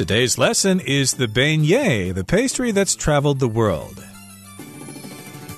Today's lesson is the beignet, the pastry that's traveled the world.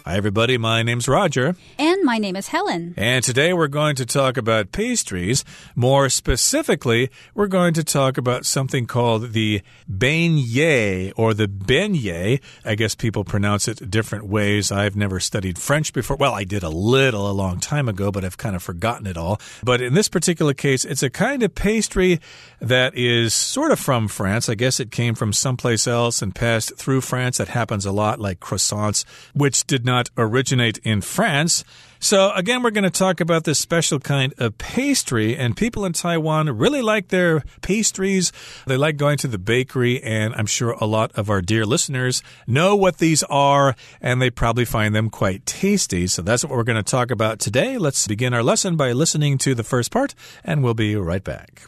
Hi, everybody. My name's Roger. And my name is Helen. And today we're going to talk about pastries. More specifically, we're going to talk about something called the beignet or the beignet. I guess people pronounce it different ways. I've never studied French before. Well, I did a little a long time ago, but I've kind of forgotten it all. But in this particular case, it's a kind of pastry that is sort of from France. I guess it came from someplace else and passed through France. That happens a lot, like croissants, which did not originate in France. So, again, we're going to talk about this special kind of pastry, and people in Taiwan really like their pastries. They like going to the bakery, and I'm sure a lot of our dear listeners know what these are, and they probably find them quite tasty. So, that's what we're going to talk about today. Let's begin our lesson by listening to the first part, and we'll be right back.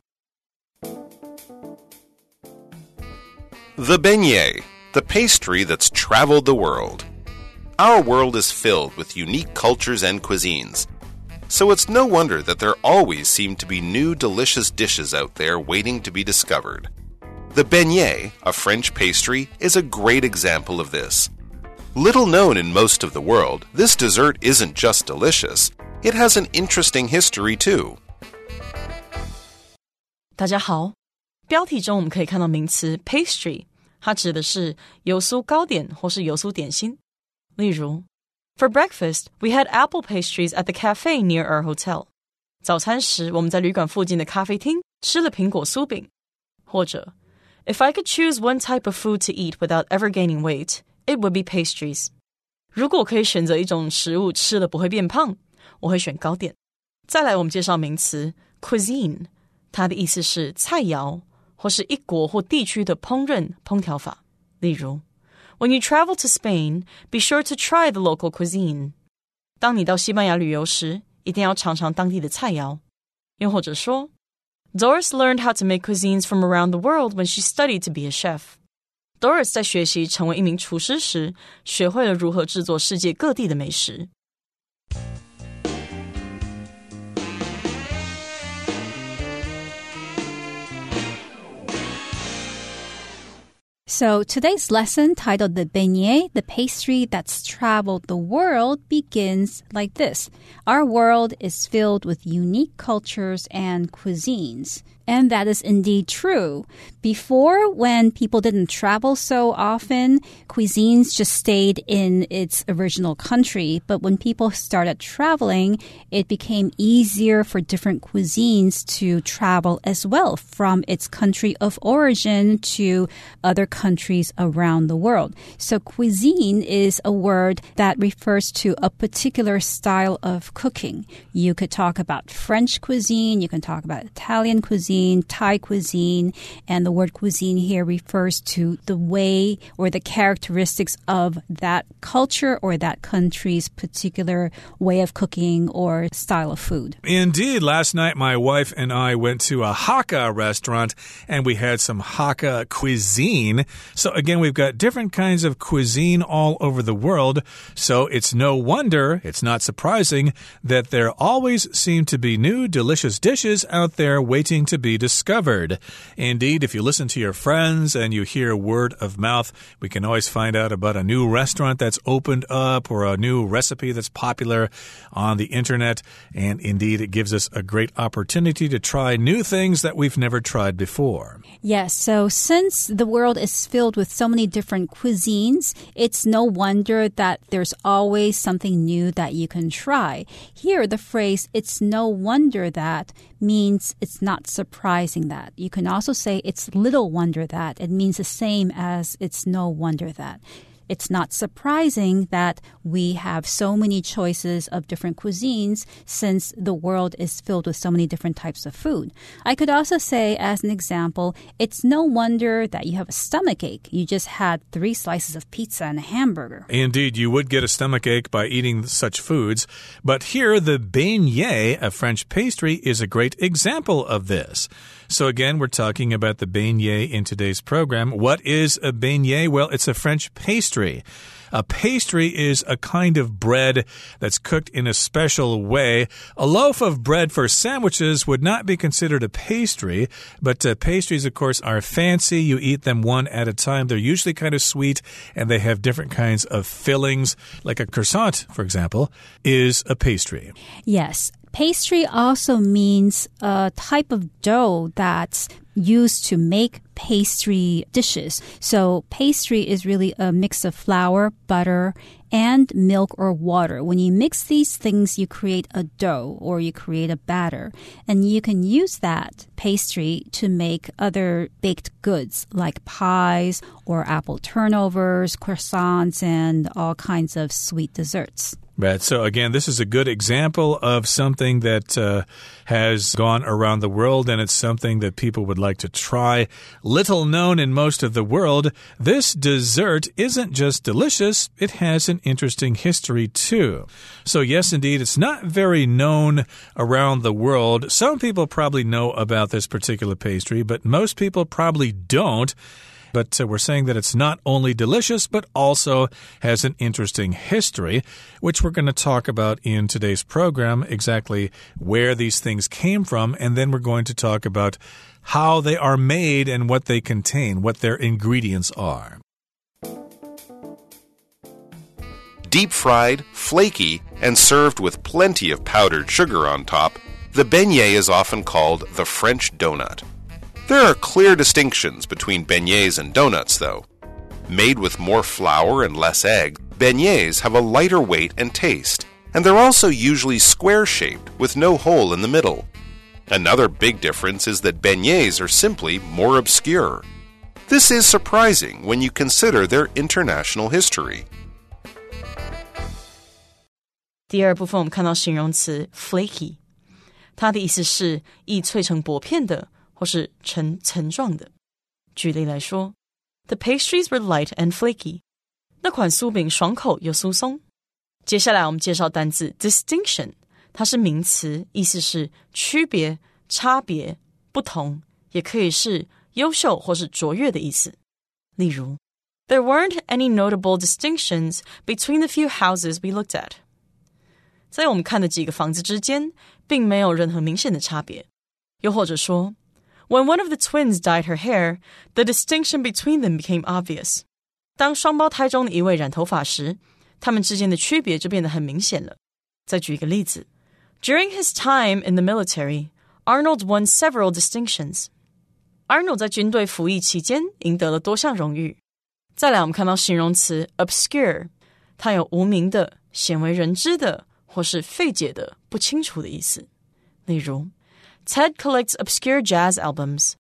The beignet, the pastry that's traveled the world. Our world is filled with unique cultures and cuisines. So it's no wonder that there always seem to be new delicious dishes out there waiting to be discovered. The beignet, a French pastry, is a great example of this. Little known in most of the world, this dessert isn't just delicious, it has an interesting history too. 大家好，标题中我们可以看到名词 pastry，它指的是油酥糕点或是油酥点心。 例如，For breakfast, we had apple pastries at the cafe near our hotel. 早餐时，我们在旅馆附近的咖啡厅吃了苹果酥饼。或者，If I could choose one type of food to eat without ever gaining weight, it would be pastries. 如果可以选择一种食物吃了不会变胖，我会选糕点。再来，我们介绍名词 cuisine，它的意思是菜肴或是一国或地区的烹饪烹调法。例如。 when you travel to Spain, be sure to try the local cuisine. 当你到西班牙旅游时，一定要尝尝当地的菜肴。又或者说，Doris learned how to make cuisines from around the world when she studied to be a chef. Doris 在学习成为一名厨师时，学会了如何制作世界各地的美食。 So today's lesson titled The Beignet, the pastry that's traveled the world, begins like this. Our world is filled with unique cultures and cuisines. And that is indeed true. Before, when people didn't travel so often, cuisines just stayed in its original country. But when people started traveling, it became easier for different cuisines to travel as well from its country of origin to other countries around the world. So cuisine is a word that refers to a particular style of cooking. You could talk about French cuisine, you can talk about Italian cuisine cuisine, Thai cuisine, and the word cuisine here refers to the way or the characteristics of that culture or that country's particular way of cooking or style of food. Indeed, last night my wife and I went to a Hakka restaurant and we had some Hakka cuisine. So again, we've got different kinds of cuisine all over the world. So it's no wonder, it's not surprising that there always seem to be new delicious dishes out there waiting to be discovered. Indeed, if you listen to your friends and you hear word of mouth, we can always find out about a new restaurant that's opened up or a new recipe that's popular on the internet. And indeed, it gives us a great opportunity to try new things that we've never tried before. Yes, so since the world is filled with so many different cuisines, it's no wonder that there's always something new that you can try. Here, the phrase, it's no wonder that means it's not surprising that. You can also say it's little wonder that. It means the same as it's no wonder that it's not surprising that we have so many choices of different cuisines since the world is filled with so many different types of food. I could also say, as an example, it's no wonder that you have a stomach ache. You just had three slices of pizza and a hamburger. Indeed, you would get a stomach ache by eating such foods. But here, the beignet, a French pastry, is a great example of this. So, again, we're talking about the beignet in today's program. What is a beignet? Well, it's a French pastry. A pastry is a kind of bread that's cooked in a special way. A loaf of bread for sandwiches would not be considered a pastry, but uh, pastries, of course, are fancy. You eat them one at a time. They're usually kind of sweet and they have different kinds of fillings, like a croissant, for example, is a pastry. Yes. Pastry also means a type of dough that's used to make pastry dishes. So pastry is really a mix of flour, butter, and milk or water. When you mix these things, you create a dough or you create a batter. And you can use that pastry to make other baked goods like pies or apple turnovers, croissants, and all kinds of sweet desserts. Right. So again, this is a good example of something that uh, has gone around the world, and it's something that people would like to try. Little known in most of the world, this dessert isn't just delicious; it has an interesting history too. So yes, indeed, it's not very known around the world. Some people probably know about this particular pastry, but most people probably don't. But uh, we're saying that it's not only delicious, but also has an interesting history, which we're going to talk about in today's program exactly where these things came from. And then we're going to talk about how they are made and what they contain, what their ingredients are. Deep fried, flaky, and served with plenty of powdered sugar on top, the beignet is often called the French donut. There are clear distinctions between beignets and donuts, though. Made with more flour and less egg, beignets have a lighter weight and taste, and they're also usually square shaped with no hole in the middle. Another big difference is that beignets are simply more obscure. This is surprising when you consider their international history. 第二部分我们看到形容词 flaky，它的意思是易脆成薄片的 或是呈层状的。举例来说，The pastries were light and flaky。那款酥饼爽口又酥松。接下来我们介绍单字 distinction，它是名词，意思是区别、差别、不同，也可以是优秀或是卓越的意思。例如，There weren't any notable distinctions between the few houses we looked at。在我们看的几个房子之间，并没有任何明显的差别。又或者说 when one of the twins dyed her hair, the distinction between them became obvious. 当双胞胎中的一位染头发时，他们之间的区别就变得很明显了。再举一个例子：During his time in the military, Arnold won several distinctions. Arnold 在军队服役期间赢得了多项荣誉。再来，我们看到形容词 obscure，它有无名的、鲜为人知的或是费解的、不清楚的意思。例如 Ted collects obscure jazz albums.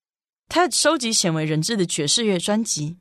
Ted 收集鲜为人知的爵士乐专辑。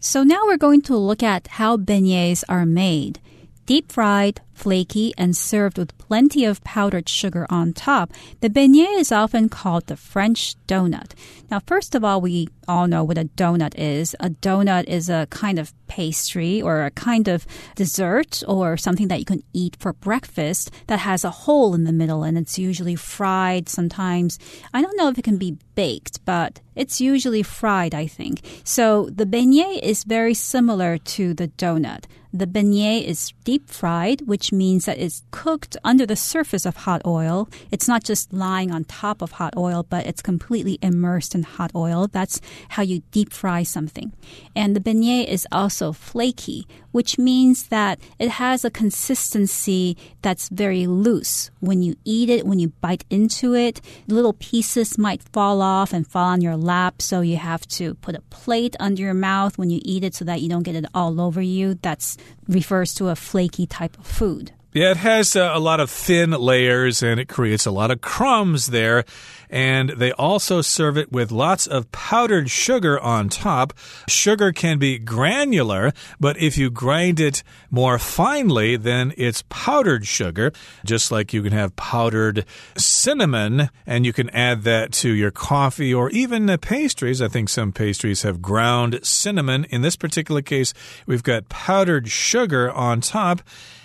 So now we're going to look at how beignets are made. Deep fried, flaky, and served with plenty of powdered sugar on top, the beignet is often called the French donut. Now, first of all, we all know what a donut is. A donut is a kind of pastry or a kind of dessert or something that you can eat for breakfast that has a hole in the middle and it's usually fried sometimes. I don't know if it can be baked, but it's usually fried, I think. So the beignet is very similar to the donut. The beignet is deep fried, which means that it's cooked under the surface of hot oil. It's not just lying on top of hot oil, but it's completely immersed in hot oil. That's how you deep fry something. And the beignet is also flaky, which means that it has a consistency that's very loose. When you eat it, when you bite into it, little pieces might fall off and fall on your lap. So you have to put a plate under your mouth when you eat it so that you don't get it all over you. That's refers to a flaky type of food. Yeah, it has uh, a lot of thin layers and it creates a lot of crumbs there. And they also serve it with lots of powdered sugar on top. Sugar can be granular, but if you grind it more finely, then it's powdered sugar. Just like you can have powdered cinnamon and you can add that to your coffee or even the pastries. I think some pastries have ground cinnamon. In this particular case, we've got powdered sugar on top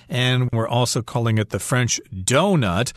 and we're also calling it the French donut.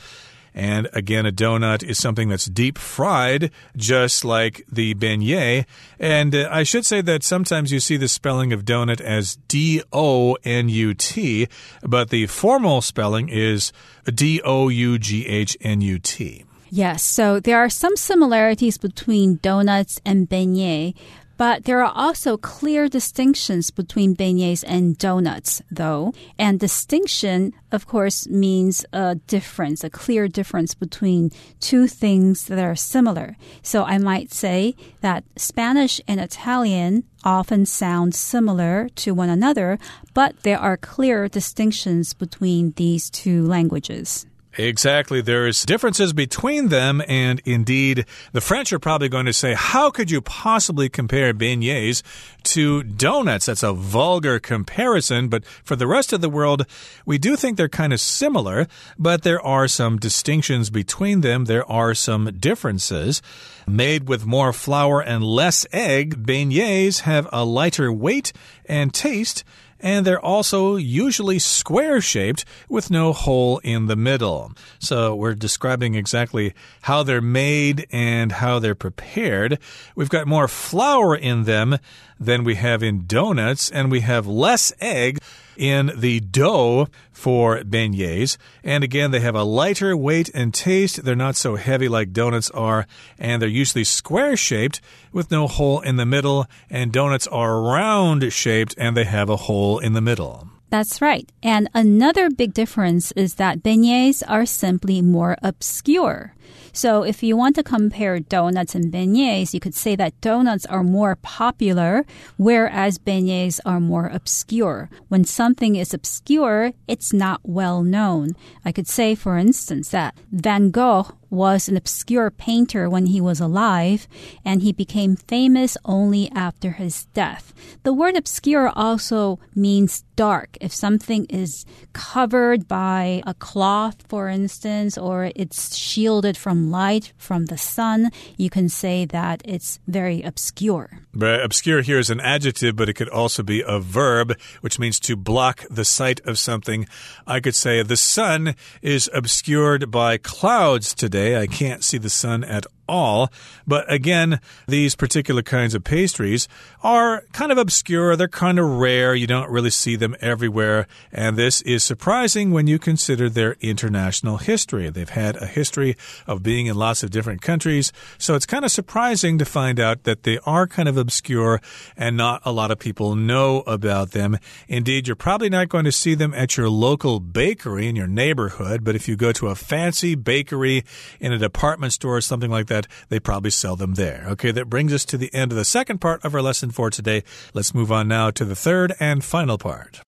And again, a donut is something that's deep fried, just like the beignet. And uh, I should say that sometimes you see the spelling of donut as D O N U T, but the formal spelling is D O U G H N U T. Yes, so there are some similarities between donuts and beignets, but there are also clear distinctions between beignets and donuts, though. And distinction, of course, means a difference, a clear difference between two things that are similar. So I might say that Spanish and Italian often sound similar to one another, but there are clear distinctions between these two languages. Exactly. There's differences between them, and indeed, the French are probably going to say, How could you possibly compare beignets to donuts? That's a vulgar comparison, but for the rest of the world, we do think they're kind of similar, but there are some distinctions between them. There are some differences. Made with more flour and less egg, beignets have a lighter weight and taste and they're also usually square shaped with no hole in the middle. So we're describing exactly how they're made and how they're prepared. We've got more flour in them than we have in donuts, and we have less egg in the dough for beignets. And again, they have a lighter weight and taste. They're not so heavy like donuts are, and they're usually square shaped with no hole in the middle. And donuts are round shaped and they have a hole in the middle. That's right. And another big difference is that beignets are simply more obscure. So if you want to compare donuts and beignets, you could say that donuts are more popular, whereas beignets are more obscure. When something is obscure, it's not well known. I could say, for instance, that Van Gogh was an obscure painter when he was alive, and he became famous only after his death. The word obscure also means dark. If something is covered by a cloth, for instance, or it's shielded from light from the sun, you can say that it's very obscure. But obscure here is an adjective, but it could also be a verb, which means to block the sight of something. I could say the sun is obscured by clouds today today. I can't see the sun at all. But again, these particular kinds of pastries are kind of obscure. They're kind of rare. You don't really see them everywhere. And this is surprising when you consider their international history. They've had a history of being in lots of different countries. So it's kind of surprising to find out that they are kind of obscure and not a lot of people know about them. Indeed, you're probably not going to see them at your local bakery in your neighborhood. But if you go to a fancy bakery in a department store or something like that, they probably sell them there. Okay, that brings us to the end of the second part of our lesson for today. Let's move on now to the third and final part.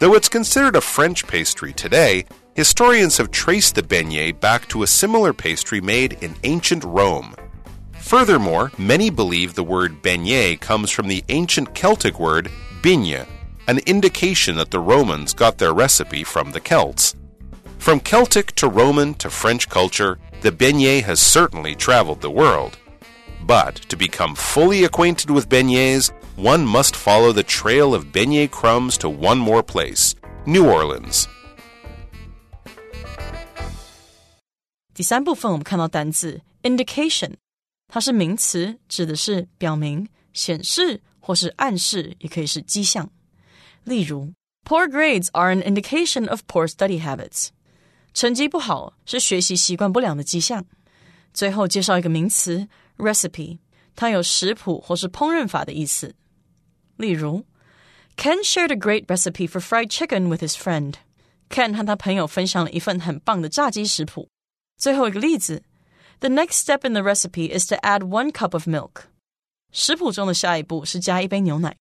Though it's considered a French pastry today, historians have traced the beignet back to a similar pastry made in ancient Rome. Furthermore, many believe the word beignet comes from the ancient Celtic word bigne, an indication that the Romans got their recipe from the Celts. From Celtic to Roman to French culture, the beignet has certainly traveled the world. But to become fully acquainted with beignets, one must follow the trail of beignet crumbs to one more place New Orleans. 第三部分我们看到单字 indication，它是名词，指的是表明、显示或是暗示，也可以是迹象。例如，Poor grades are an indication of poor study habits。 成绩不好是学习习惯不良的迹象。最后介绍一个名词 recipe，它有食谱或是烹饪法的意思。例如，Ken shared a great recipe for fried chicken with his friend。Ken 和他朋友分享了一份很棒的炸鸡食谱。最后一个例子，The next step in the recipe is to add one cup of milk。食谱中的下一步是加一杯牛奶。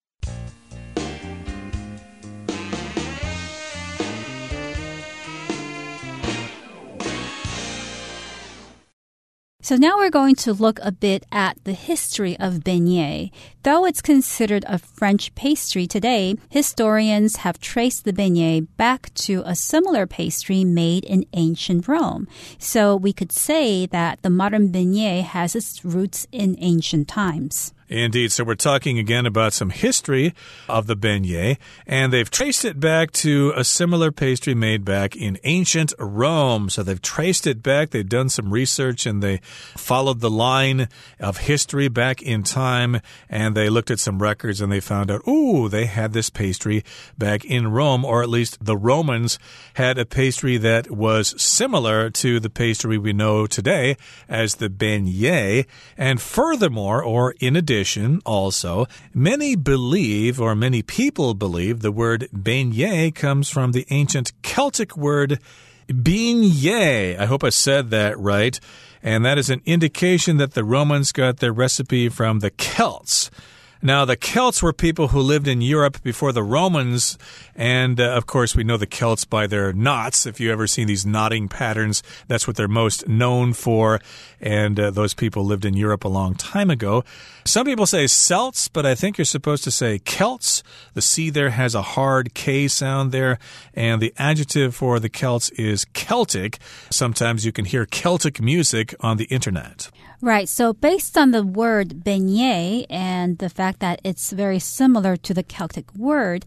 So now we're going to look a bit at the history of beignet. Though it's considered a French pastry today, historians have traced the beignet back to a similar pastry made in ancient Rome. So we could say that the modern beignet has its roots in ancient times. Indeed. So we're talking again about some history of the beignet, and they've traced it back to a similar pastry made back in ancient Rome. So they've traced it back, they've done some research, and they followed the line of history back in time, and they looked at some records and they found out, ooh, they had this pastry back in Rome, or at least the Romans had a pastry that was similar to the pastry we know today as the beignet. And furthermore, or in addition, tradition also, many believe, or many people believe, the word beignet comes from the ancient Celtic word bigne. I hope I said that right. And that is an indication that the Romans got their recipe from the Celts. Now, the Celts were people who lived in Europe before the Romans, and uh, of course, we know the Celts by their knots. If you ever seen these knotting patterns, that's what they're most known for. And uh, those people lived in Europe a long time ago. Some people say Celts, but I think you're supposed to say Celts. The C there has a hard K sound there, and the adjective for the Celts is Celtic. Sometimes you can hear Celtic music on the internet. Right. So, based on the word beignet and the fact that it's very similar to the Celtic word,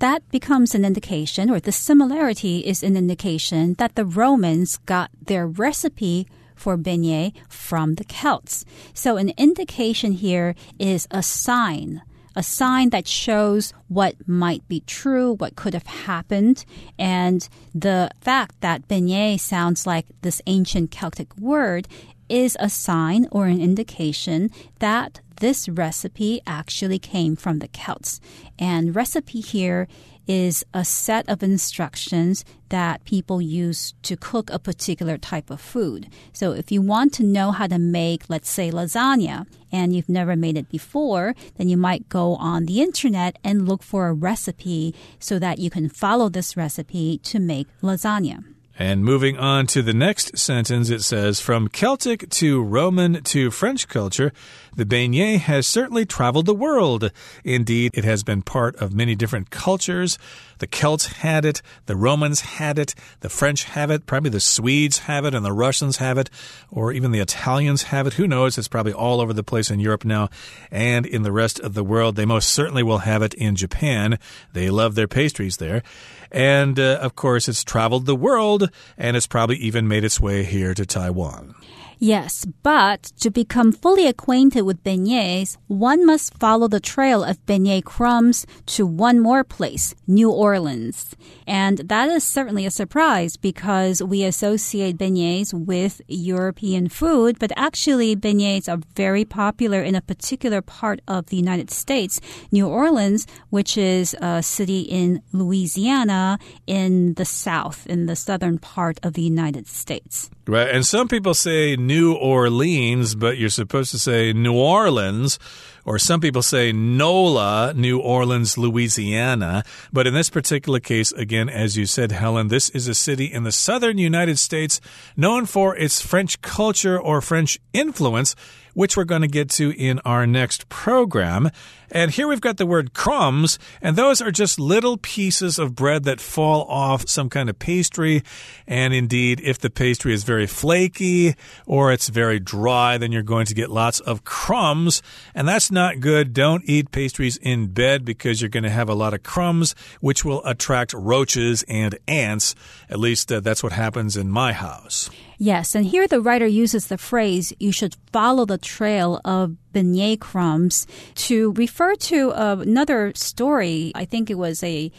that becomes an indication, or the similarity is an indication that the Romans got their recipe for beignet from the Celts. So, an indication here is a sign a sign that shows what might be true, what could have happened. And the fact that beignet sounds like this ancient Celtic word is a sign or an indication that this recipe actually came from the Celts. And recipe here is a set of instructions that people use to cook a particular type of food. So if you want to know how to make, let's say, lasagna, and you've never made it before, then you might go on the internet and look for a recipe so that you can follow this recipe to make lasagna. And moving on to the next sentence, it says From Celtic to Roman to French culture, the beignet has certainly traveled the world. Indeed, it has been part of many different cultures. The Celts had it, the Romans had it, the French have it, probably the Swedes have it, and the Russians have it, or even the Italians have it. Who knows? It's probably all over the place in Europe now and in the rest of the world. They most certainly will have it in Japan. They love their pastries there. And uh, of course, it's traveled the world and it's probably even made its way here to Taiwan. Yes, but to become fully acquainted with beignets, one must follow the trail of beignet crumbs to one more place, New Orleans. And that is certainly a surprise because we associate beignets with European food, but actually beignets are very popular in a particular part of the United States, New Orleans, which is a city in Louisiana in the south, in the southern part of the United States. Right. And some people say New Orleans, but you're supposed to say New Orleans or some people say NOLA, New Orleans, Louisiana. But in this particular case, again, as you said, Helen, this is a city in the southern United States known for its French culture or French influence which we're going to get to in our next program. And here we've got the word crumbs, and those are just little pieces of bread that fall off some kind of pastry. And indeed, if the pastry is very flaky or it's very dry, then you're going to get lots of crumbs. And that's not good. Don't eat pastries in bed because you're going to have a lot of crumbs, which will attract roaches and ants. At least uh, that's what happens in my house. Yes, and here the writer uses the phrase, you should follow the trail of beignet crumbs to refer to uh, another story. I think it was a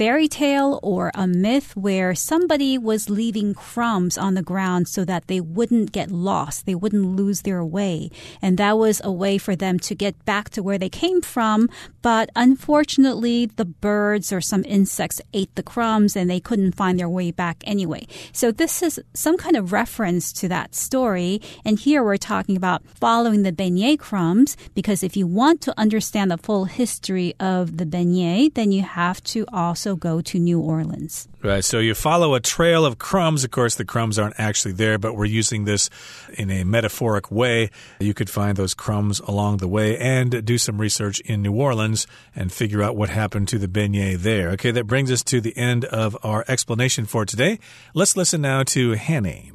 fairy tale or a myth where somebody was leaving crumbs on the ground so that they wouldn't get lost, they wouldn't lose their way. And that was a way for them to get back to where they came from. But unfortunately, the birds or some insects ate the crumbs and they couldn't find their way back anyway. So this is some kind of reference to that story. And here we're talking about following the beignet crumbs because if you want to understand the full history of the beignet, then you have to also also go to New Orleans. Right. So you follow a trail of crumbs. Of course, the crumbs aren't actually there, but we're using this in a metaphoric way. You could find those crumbs along the way and do some research in New Orleans and figure out what happened to the beignet there. Okay, that brings us to the end of our explanation for today. Let's listen now to Hanny.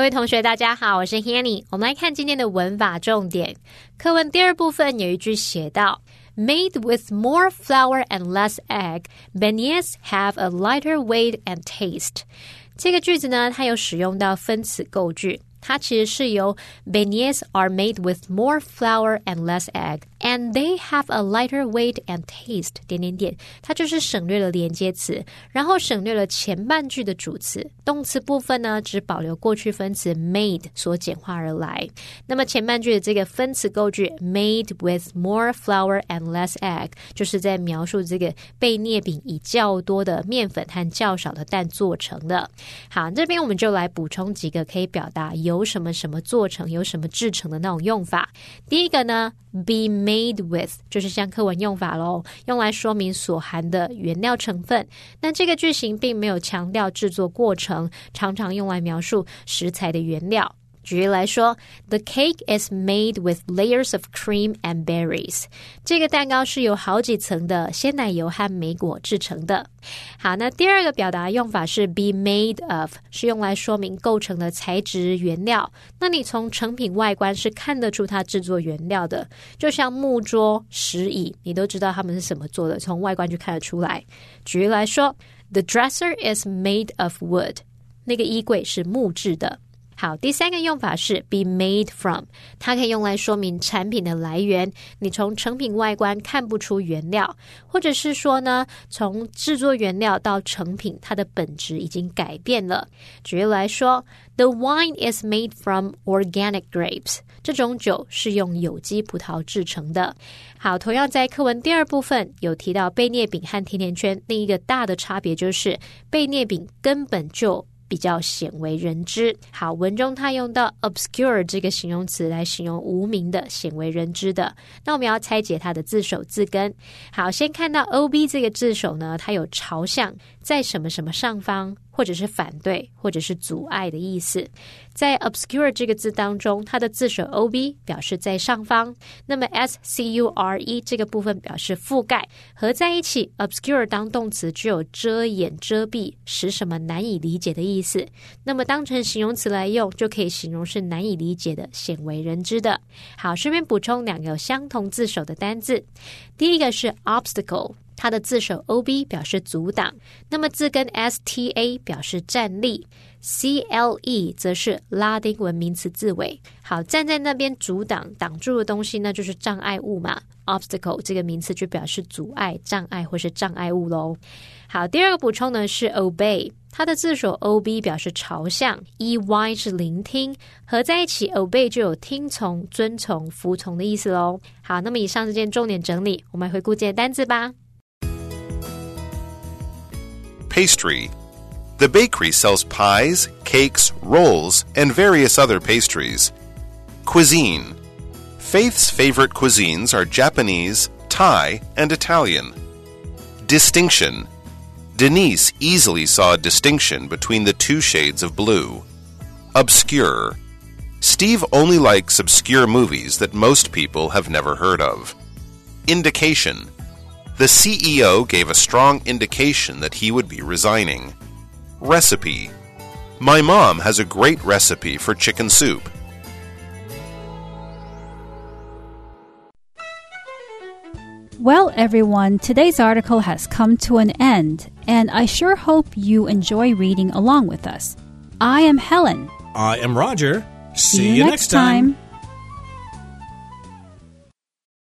各位同学，大家好，我是 Hanny。我们来看今天的文法重点。课文第二部分有一句写道：“Made with more flour and less egg, beignets have a lighter weight and taste。”这个句子呢，它有使用到分词构句。它其实是由 beignets are made with more flour and less egg。And they have a lighter weight and taste。点点点，它就是省略了连接词，然后省略了前半句的主词。动词部分呢，只保留过去分词 made 所简化而来。那么前半句的这个分词构句 made with more flour and less egg，就是在描述这个贝涅饼以较多的面粉和较少的蛋做成的。好，这边我们就来补充几个可以表达由什么什么做成、由什么制成的那种用法。第一个呢，be made Made with 就是像课文用法喽，用来说明所含的原料成分。那这个句型并没有强调制作过程，常常用来描述食材的原料。举例来说，The cake is made with layers of cream and berries。这个蛋糕是由好几层的鲜奶油和莓果制成的。好，那第二个表达用法是 be made of，是用来说明构成的材质原料。那你从成品外观是看得出它制作原料的，就像木桌、石椅，你都知道它们是什么做的，从外观就看得出来。举例来说，The dresser is made of wood。那个衣柜是木质的。好，第三个用法是 be made from，它可以用来说明产品的来源。你从成品外观看不出原料，或者是说呢，从制作原料到成品，它的本质已经改变了。举例来说，The wine is made from organic grapes。这种酒是用有机葡萄制成的。好，同样在课文第二部分有提到贝涅饼和甜甜圈，另一个大的差别就是贝涅饼根本就。比较鲜为人知。好，文中他用到 obscure 这个形容词来形容无名的、鲜为人知的。那我们要拆解它的字首字根。好，先看到 ob 这个字首呢，它有朝向在什么什么上方。或者是反对，或者是阻碍的意思，在 obscure 这个字当中，它的字首 o b 表示在上方，那么 s c u r e 这个部分表示覆盖，合在一起，obscure 当动词具有遮掩、遮蔽，使什么难以理解的意思。那么当成形容词来用，就可以形容是难以理解的、鲜为人知的。好，顺便补充两个相同字首的单字，第一个是 obstacle。它的字首 o b 表示阻挡，那么字根 s t a 表示站立，c l e 则是拉丁文名词字尾。好，站在那边阻挡、挡住的东西，那就是障碍物嘛。obstacle 这个名词就表示阻碍、障碍或是障碍物喽。好，第二个补充呢是 obey，它的字首 o b 表示朝向，e y 是聆听，合在一起 obey 就有听从、遵从、服从的意思喽。好，那么以上这件重点整理，我们回顾这些单字吧。Pastry. The bakery sells pies, cakes, rolls, and various other pastries. Cuisine. Faith's favorite cuisines are Japanese, Thai, and Italian. Distinction. Denise easily saw a distinction between the two shades of blue. Obscure. Steve only likes obscure movies that most people have never heard of. Indication. The CEO gave a strong indication that he would be resigning. Recipe My mom has a great recipe for chicken soup. Well, everyone, today's article has come to an end, and I sure hope you enjoy reading along with us. I am Helen. I am Roger. See, See you, next time. time.